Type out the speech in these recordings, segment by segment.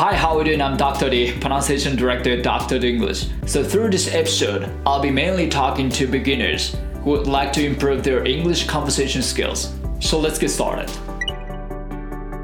Hi, how are you doing? I'm Dr. D, pronunciation director at Dr. D English. So, through this episode, I'll be mainly talking to beginners who would like to improve their English conversation skills. So, let's get started.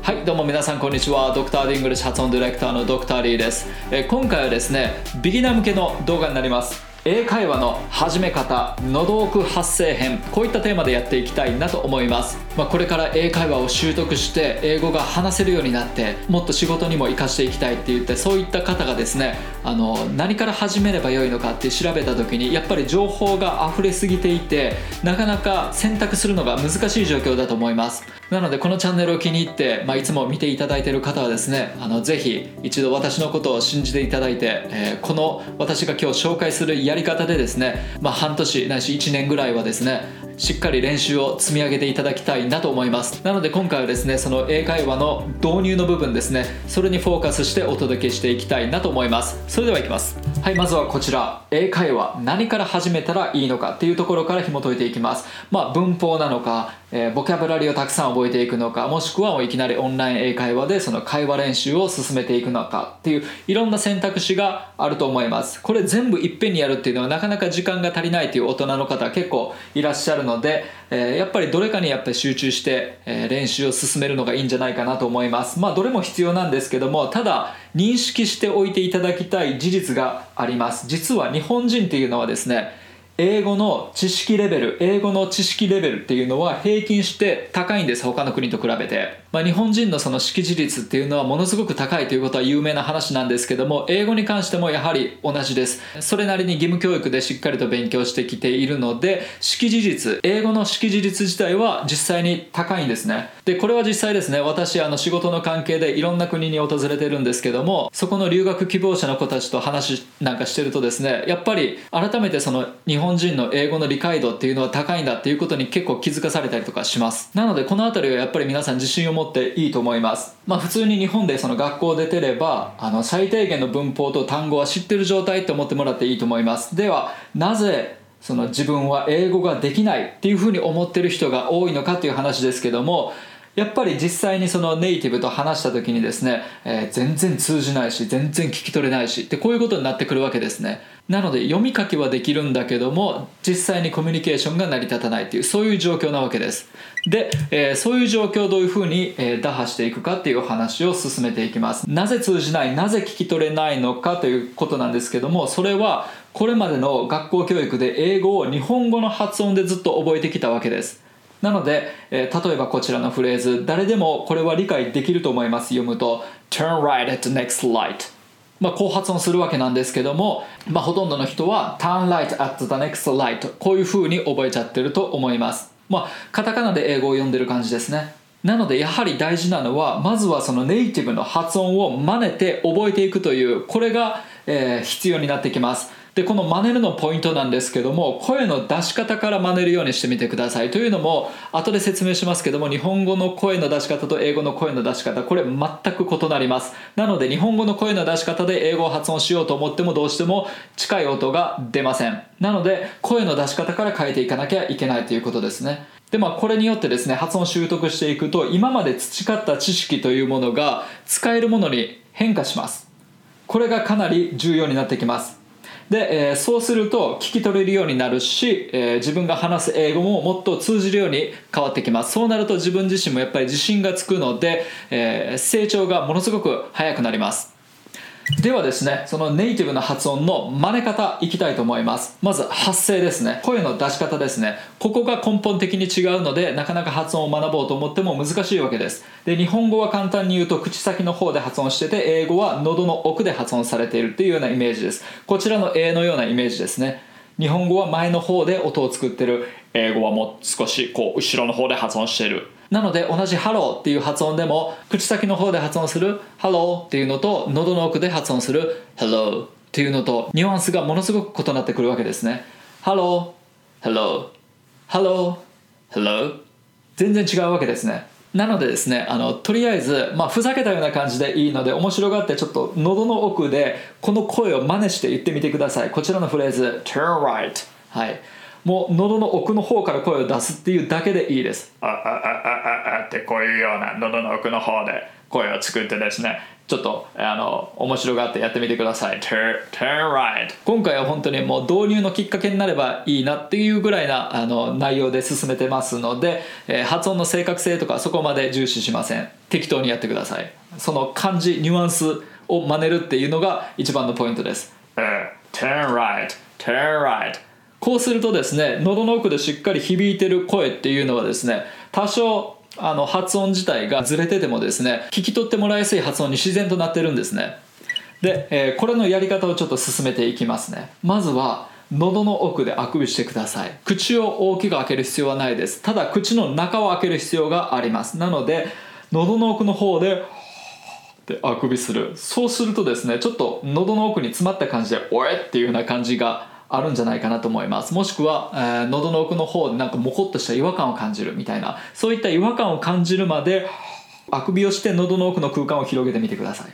はいどうも皆さんこんにちはドクターディングリッシュ発音ディレクターのドクターリーです、えー今回はですねビギナー向けの動画になります 英会話の始め方喉奥発声編こういったテーマでやっていきたいなと思います、まあ、これから英会話を習得して英語が話せるようになってもっと仕事にも活かしていきたいって言ってそういった方がですねあの何から始めればよいのかって調べた時にやっぱり情報が溢れすぎていてなかなか選択するのが難しい状況だと思います。なのでこのチャンネルを気に入って、まあ、いつも見ていただいている方はですねあのぜひ一度私のことを信じていただいて、えーこの私が今日紹介するやり方でですね、まあ、半年ないし1年ぐらいはですねしっかり練習を積み上げていただきたいなと思います。なので今回はですねその英会話の導入の部分ですねそれにフォーカスしてお届けしていきたいなと思います。それではいきます。はいまずはこちら。英会話何から始めたらいいのかっていうところから紐解いていきます。まあ文法なのかえーボキャブラリーをたくさん覚えていくのかもしくはもういきなりオンライン英会話でその会話練習を進めていくのかっていういろんな選択肢があると思います。これ全部いっぺんにやるっていうのはなかなか時間が足りないという大人の方結構いらっしゃるので、えーやっぱりどれかにやっぱり集中して、えー練習を進めるのがいいんじゃないかなと思います。まあどれも必要なんですけどもただ認識しておいていただきたい事実があります。実は日本人っていうのはですね英語の知識レベル英語の知識レベルっていうのは平均して高いんです他の国と比べて、まあ、日本人のその識字率っていうのはものすごく高いということは有名な話なんですけども英語に関してもやはり同じです。それなりに義務教育でしっかりと勉強してきているので識字率英語の識字率自体は実際に高いんですね。でこれは実際ですね。私あの仕事の関係でいろんな国に訪れてるんですけどもそこの留学希望者の子たちと話なんかしてるとですねやっぱり改めてその日本人の英語の理解度っていうのは高いんだっていうことに結構気づかされたりとかします。なのでこの辺りはやっぱり皆さん自信を持ってっていいと思います。まあ普通に日本でその学校出てればあの最低限の文法と単語は知ってる状態って思ってもらっていいと思います。ではなぜその自分は英語ができないっていうふうに思ってる人が多いのかっていう話ですけどもやっぱり実際にそのネイティブと話した時にですね、えー全然通じないし全然聞き取れないしってこういうことになってくるわけですね。なので読み書きはできるんだけども実際にコミュニケーションが成り立たないっていうそういう状況なわけです。で、えーそういう状況をどういうふうに、えー打破していくかっていうお話を進めていきます。なぜ通じないなぜ聞き取れないのかということなんですけどもそれはこれまでの学校教育で英語を日本語の発音でずっと覚えてきたわけです。なので、えー例えばこちらのフレーズ誰でもこれは理解できると思います。読むと Turn right at the next light まあ、こう発音するわけなんですけども、まあ、ほとんどの人は Turn light at the next light こういう風に覚えちゃってると思います。まあカタカナで英語を読んでる感じですね。なのでやはり大事なのはまずはそのネイティブの発音を真似て覚えていくというこれが、えー必要になってきます。でこの真似るのポイントなんですけども声の出し方から真似るようにしてみてください。というのも後で説明しますけども日本語の声の出し方と英語の声の出し方これ全く異なります。なので日本語の声の出し方で英語を発音しようと思ってもどうしても近い音が出ません。なので声の出し方から変えていかなきゃいけないということですね。でまあこれによってですね発音習得していくと今まで培った知識というものが使えるものに変化します。これがかなり重要になってきます。で、えーそうすると聞き取れるようになるし、えー自分が話す英語ももっと通じるように変わってきます。そうなると自分自身もやっぱり自信がつくので、えー成長がものすごく早くなります。ではですねそのネイティブな発音の真似方いきたいと思います。まず発声ですね。声の出し方ですね。ここが根本的に違うのでなかなか発音を学ぼうと思っても難しいわけです。で日本語は簡単に言うと口先の方で発音してて英語は喉の奥で発音されているっていうようなイメージです。こちらの A のようなイメージですね。日本語は前の方で音を作ってる。英語はもう少しこう後ろの方で発音している。なので同じ「Hello」っていう発音でも口先の方で発音する「Hello」っていうのと喉の奥で発音する「Hello」っていうのとニュアンスがものすごく異なってくるわけですね「Helloー」「Hello」「Hello」「Hello」全然違うわけですね。なのでですねあのとりあえず、まあ、ふざけたような感じでいいので面白がってちょっと喉の奥でこの声を真似して言ってみてください。こちらのフレーズ Turn right はい。もう喉の奥の方から声を出すっていうだけでいいです。ああああああってこういうような喉の奥の方で声を作ってですねちょっとあの面白がってやってみてください。Turn, turn right. 今回は本当にもう導入のきっかけになればいいなっていうぐらいなあの内容で進めてますので、えー、発音の正確性とかそこまで重視しません。適当にやってください。その漢字ニュアンスを真似るっていうのが一番のポイントです、uh, turn right turn right こうするとですね喉の奥でしっかり響いてる声っていうのはですね多少あの発音自体がずれててもですね聞き取ってもらいやすい発音に自然となってるんですね。で、えー、これのやり方をちょっと進めていきますね。まずは喉の奥であくびしてください。口を大きく開ける必要はないです。ただ口の中を開ける必要があります。なので喉の奥の方でであくびする。そうするとですねちょっと喉の奥に詰まった感じで「おえ!」っていうような感じがあるんじゃないかなと思います。もしくは、えー、喉の奥の方でなんかモコッとした違和感を感じるみたいなそういった違和感を感じるまであくびをして喉の奥の空間を広げてみてください。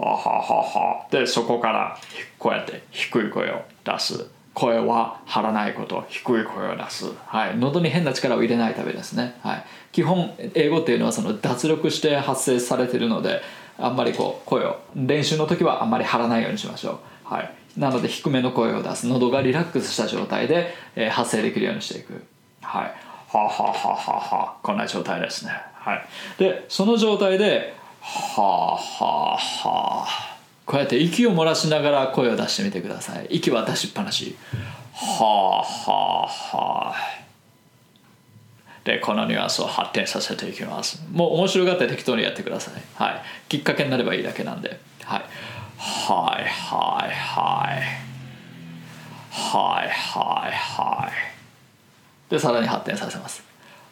はははは。でそこからこうやって低い声を出す。声は張らないこと低い声を出す、はい、喉に変な力を入れないためですね、はい、基本英語っていうのはその脱力して発生されてるのであんまりこう声を練習の時はあんまり張らないようにしましょう、はい、なので低めの声を出す喉がリラックスした状態で、えー、発声できるようにしていく。はい。ははははは。こんな状態ですね。はい。でその状態でははは。こうやって息を漏らしながら声を出してみてください。息は出しっぱなし。ははは。でこのニュアンスを発展させていきます。もう面白がって適当にやってください。はい。きっかけになればいいだけなんで。はい。はいはいはい。はいはいはい。でさらに発展させます。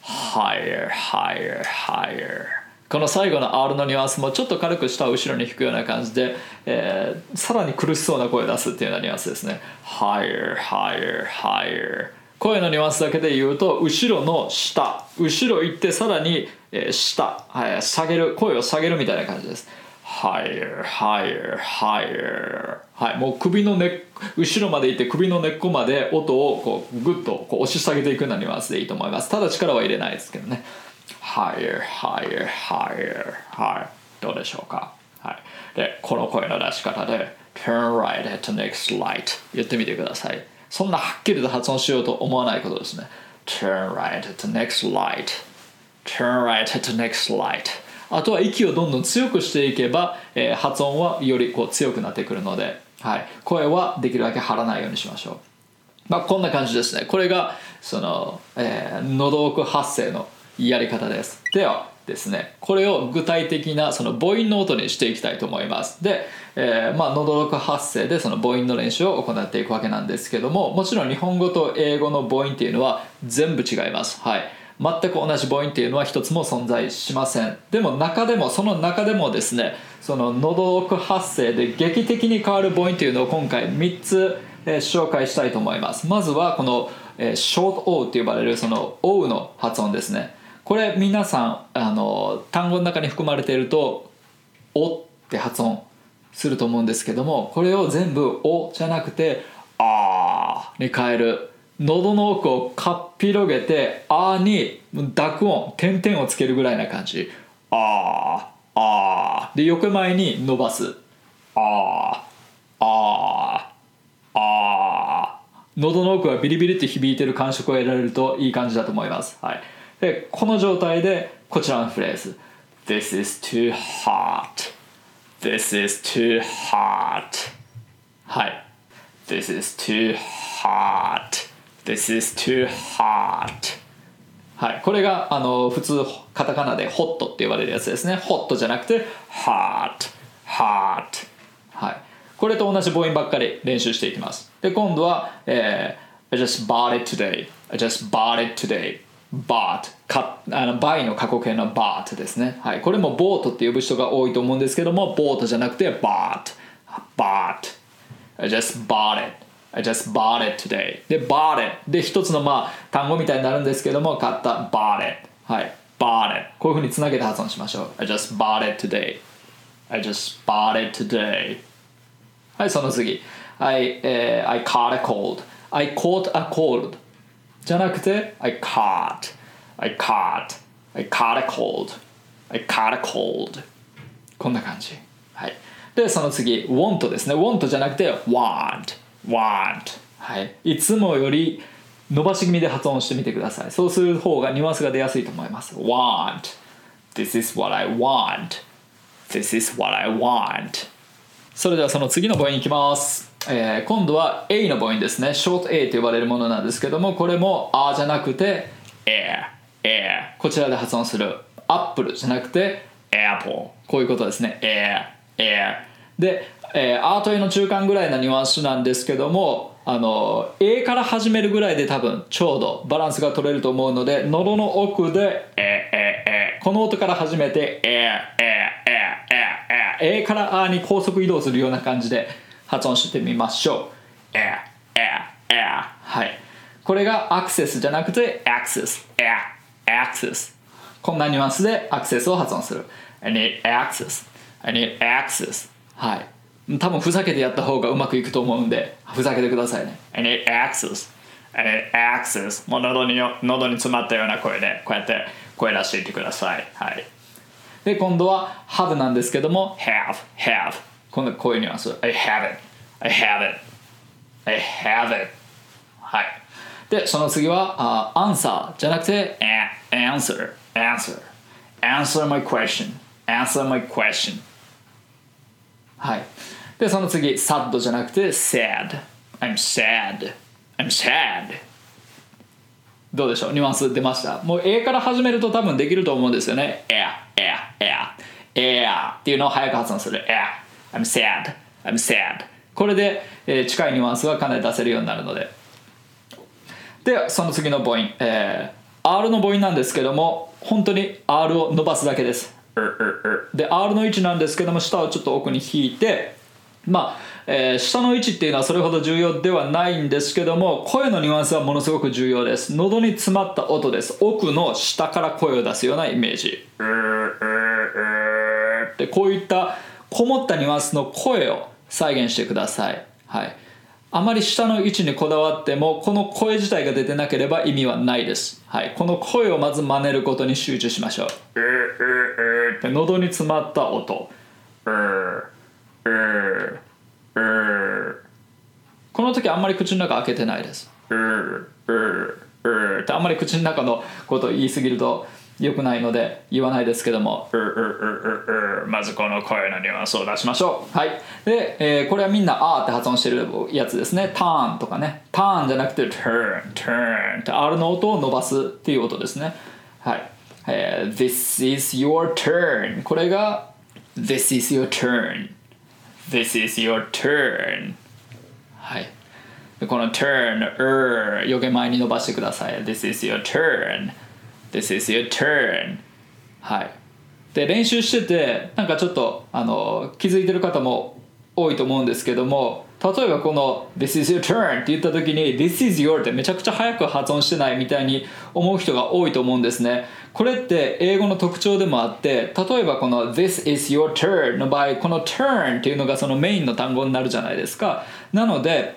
Higher higher higher. この最後の R のニュアンスもちょっと軽く下を後ろに引くような感じで、えー、さらに苦しそうな声を出すっていうようなニュアンスですね。Higher higher higher. 声のニュアンスだけで言うと後ろの下。後ろ行ってさらに、下、はい、下げる。声を下げるみたいな感じです。Higher, higher, higher はい。もう首の根後ろまでいって首の根っこまで音をこうグッとこう押し下げていくようなニュアンスでいいと思います。ただ力は入れないですけどね。Higher, higher, higher. はい。どうでしょうか。はい。でこの声の出し方で turn right at the next light 言ってみてください。そんなはっきりと発音しようと思わないことですね turn right at the next light turn right at the next light あとは息をどんどん強くしていけば、えー、発音はよりこう強くなってくるので、はい、声はできるだけ張らないようにしましょう。まあ、こんな感じですね。これがその、えー、喉奥発声のやり方です。ではですね、これを具体的なその母音の音にしていきたいと思います。で、えー、まあ喉奥発声でその母音の練習を行っていくわけなんですけども、もちろん日本語と英語の母音っていうのは全部違います。はい。全く同じ母音っていうのは一つも存在しませんでも中でもその中でもですねその喉奥発声で劇的に変わる母音っていうのを今回3つ、え、紹介したいと思いますまずはこの、えー、ショート O って呼ばれるその O の発音ですねこれ皆さんあの単語の中に含まれていると「お」って発音すると思うんですけどもこれを全部「お」じゃなくて「あ」に変える。喉の奥をかっぴろげて「あ」に濁音点々をつけるぐらいな感じ「あーあー」で横前に伸ばす「あーあー。あー」喉の奥はビリビリって響いてる感触を得られるといい感じだと思います、はい、でこの状態でこちらのフレーズ「This is too hot」「This is too hot」はい This is too hot This is too hot はい、これがあの普通カタカナで hot って呼ばれるやつですね hot じゃなくて hot hot はいこれと同じ母音ばっかり練習していきますで今度は、えー、I just bought it today I just bought it today bought かあの buy の過去形の bought ですね、はい、これも bought って呼ぶ人が多いと思うんですけども bought じゃなくて bought bought I just bought it I just bought it today で bought it で一つのまあ単語みたいになるんですけども買った bought it はい bought it こういうふうにつなげて発音しましょう I just bought it today I just bought it today はいその次 I,、uh, I caught a cold I caught a cold じゃなくて I caught I caught I caught a cold I caught a cold こんな感じはいでその次 want ですね want じゃなくて want want はいいつもより伸ばし気味で発音してみてくださいそうする方がニュアンスが出やすいと思います want this is what I want this is what I want それではその次の母音いきます。えー、今度は A の母音ですね。short A と呼ばれるものなんですけどもこれも A じゃなくて Air Air こちらで発音する Apple じゃなくて Apple こういうことですね。Air Air で、えー、アート A の中間ぐらいなニュアンスなんですけどもあの A から始めるぐらいで多分ちょうどバランスが取れると思うので喉の奥で「えええこの音から始めて「ええええええ A から A に高速移動するような感じで発音してみましょう。えええはい。これがアクセスじゃなくてアクセス。えアクセス。こんなニュアンスでアクセスを発音する。I need access. I need access. はい。多分ふざけてやった方がうまくいくと思うんでふざけてくださいね I need access I need access もう喉に喉に詰まったような声でこうやって声出していてくださいはいで今度は have なんですけども have have 今度こういうニュアンス I have it I have it I have it はいでその次は、uh, answer じゃなくて answer answer answer my question answer my question はいでその次 sad じゃなくて sad I'm sad I'm sad どうでしょう？ニュアンス出ました？もう A から始めると多分できると思うんですよね。Air air air air っていうのを早く発音する。Air I'm sad I'm sad これで、えー、近いニュアンスがかなり出せるようになるので。でその次の母音、えー、R の母音なんですけども本当に R を伸ばすだけです。で R の位置なんですけども下をちょっと奥に引いてまあ、えー、下の位置っていうのはそれほど重要ではないんですけども声のニュアンスはものすごく重要です。喉に詰まった音です。奥の下から声を出すようなイメージ。でこういったこもったニュアンスの声を再現してください。はい。あまり下の位置にこだわってもこの声自体が出てなければ意味はないです、はい、この声をまず真似ることに集中しましょう。喉に詰まった音。この時あんまり口の中開けてないです。ってあんまり口の中のことを言い過ぎると良くないので言わないですけども。まずこの声のニュアンスを出しましょう。はい。で、えー、これはみんな「あ」って発音してるやつですね。ターンとかね。ターンじゃなくて turn turn って R の音を伸ばすっていう音ですね。はい、えー、This is your turn これが This is your turn This is your turn. はい。この turn, er 余計前に伸ばしてください。This is your turn. This is your turn. はい。で練習しててなんかちょっとあの気づいてる方も多いと思うんですけども例えばこの「This is your turn」って言った時に「This is your」ってめちゃくちゃ早く発音してないみたいに思う人が多いと思うんですね。これって英語の特徴でもあって例えばこの「This is your turn」の場合この「turn」っていうのがそのメインの単語になるじゃないですか。なので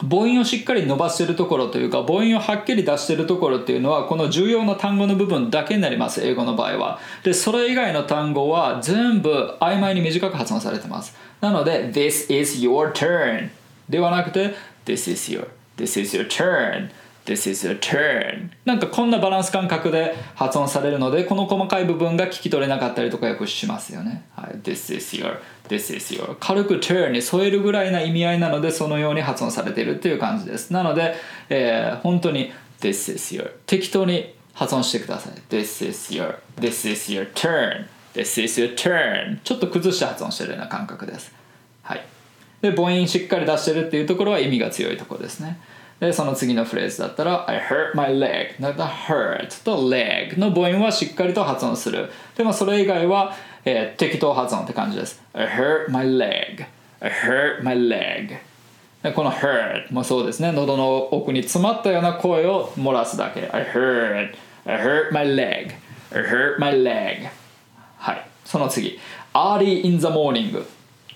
母音をしっかり伸ばしてるところというか母音をはっきり出してるところっていうのはこの重要な単語の部分だけになります英語の場合は。でそれ以外の単語は全部曖昧に短く発音されてます。なので This is your turn ではなくて This is your This is your turn This is your turn. なんかこんなバランス感覚で発音されるのでこの細かい部分が聞き取れなかったりとかよくしますよね、はい、This is your This is your 軽く turn に添えるぐらいな意味合いなのでそのように発音されているっていう感じです。なので、えー、本当に This is your 適当に発音してください。This is your This is your turn. This is your turn. ちょっと崩して発音してるような感覚です。はい。で母音しっかり出してるっていうところは意味が強いところですねでその次のフレーズだったら I hurt my leg だった hurt と leg の母音はしっかりと発音するでもそれ以外は、えー、適当発音って感じです I hurt my leg I hurt my leg でこの hurt もそうですね喉の奥に詰まったような声を漏らすだけ I hurt I hurt my leg I hurt my leg はいその次 early in the morning っ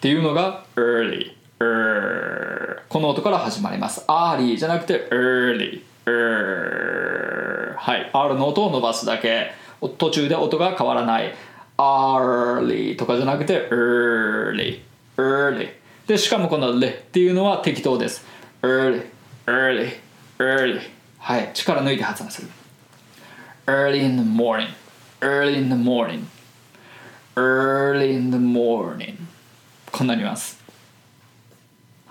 ていうのが early この音から始まります。アーリーじゃなくて、 early。うはい。あ R の音を伸ばすだけ。途中で音が変わらない。アーリーとかじゃなくて、 early。エ。で、しかもこのレっていうのは適当です。 early。early。early。はい。力抜いて発音する。Early in the morning. Early in the morning. Early in the morning. こんなニます。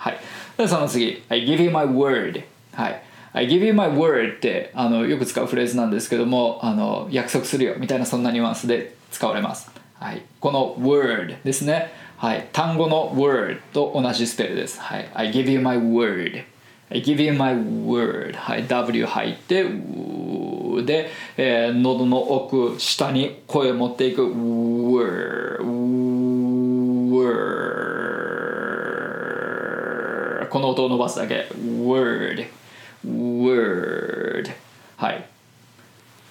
はい。でその次。I give you my word はい。I give you my word ってあのよく使うフレーズなんですけどもあの約束するよ。みたいなそんなニュアンスで使われます、はい、この word ですね、はい、単語の word と同じスペルです、はい、I give you my word I give you my word、はい、W 入ってで、えー、喉の奥下に声を持っていく。word word この音を伸ばすだけ。Word. Word. はい。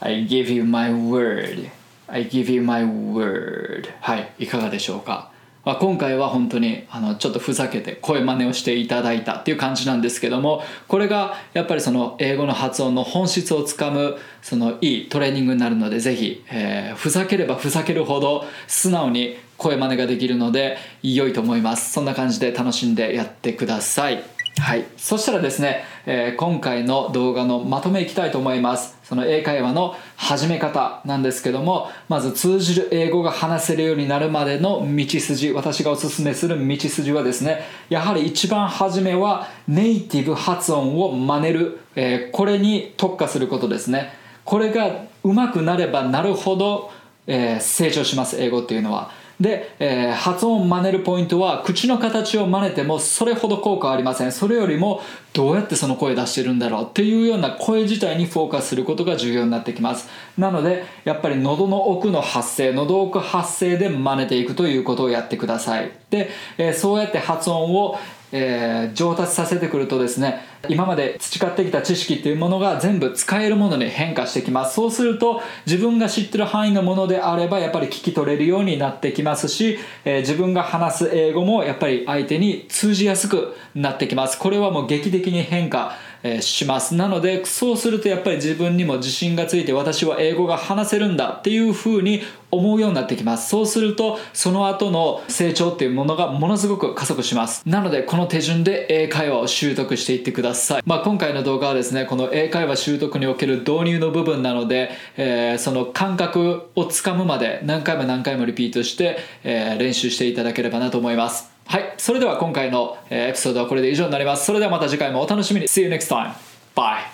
I give you my word. I give you my word. はい。いかがでしょうか？まあ、今回は本当にあのちょっとふざけて声真似をしていただいたっていう感じなんですけどもこれがやっぱりその英語の発音の本質をつかむそのいいトレーニングになるのでぜひ、えー、ふざければふざけるほど素直に声真似ができるので良いと思います。そんな感じで楽しんでやってください。はい。そしたらですね、えー、今回の動画のまとめいきたいと思います。その英会話の始め方なんですけどもまず通じる英語が話せるようになるまでの道筋。私がおすすめする道筋はですねやはり一番初めはネイティブ発音を真似る、えー、これに特化することですね。これが上手くなればなるほど、えー、成長します。英語っていうのは。で、えー、発音を真似るポイントは口の形を真似てもそれほど効果はありません。それよりもどうやってその声出してるんだろうっていうような声自体にフォーカスすることが重要になってきます。なのでやっぱり喉の奥の発声喉奥発声で真似ていくということをやってください。で、えー、そうやって発音をえー、上達させてくるとですね今まで培ってきた知識っていうものが全部使えるものに変化してきます。そうすると自分が知ってる範囲のものであればやっぱり聞き取れるようになってきますし、えー、自分が話す英語もやっぱり相手に通じやすくなってきます。これはもう劇的に変化します。なのでそうするとやっぱり自分にも自信がついて私は英語が話せるんだっていうふうに思うようになってきますそうするとその後の成長っていうものがものすごく加速しますなのでこの手順で英会話を習得していってください、まあ、今回の動画はですねこの英会話習得における導入の部分なので、えー、その感覚をつかむまで何回も何回もリピートして、えー、練習していただければなと思いますはい、それでは今回のエピソードはこれで以上になります。それではまた次回もお楽しみに。See you next time. Bye.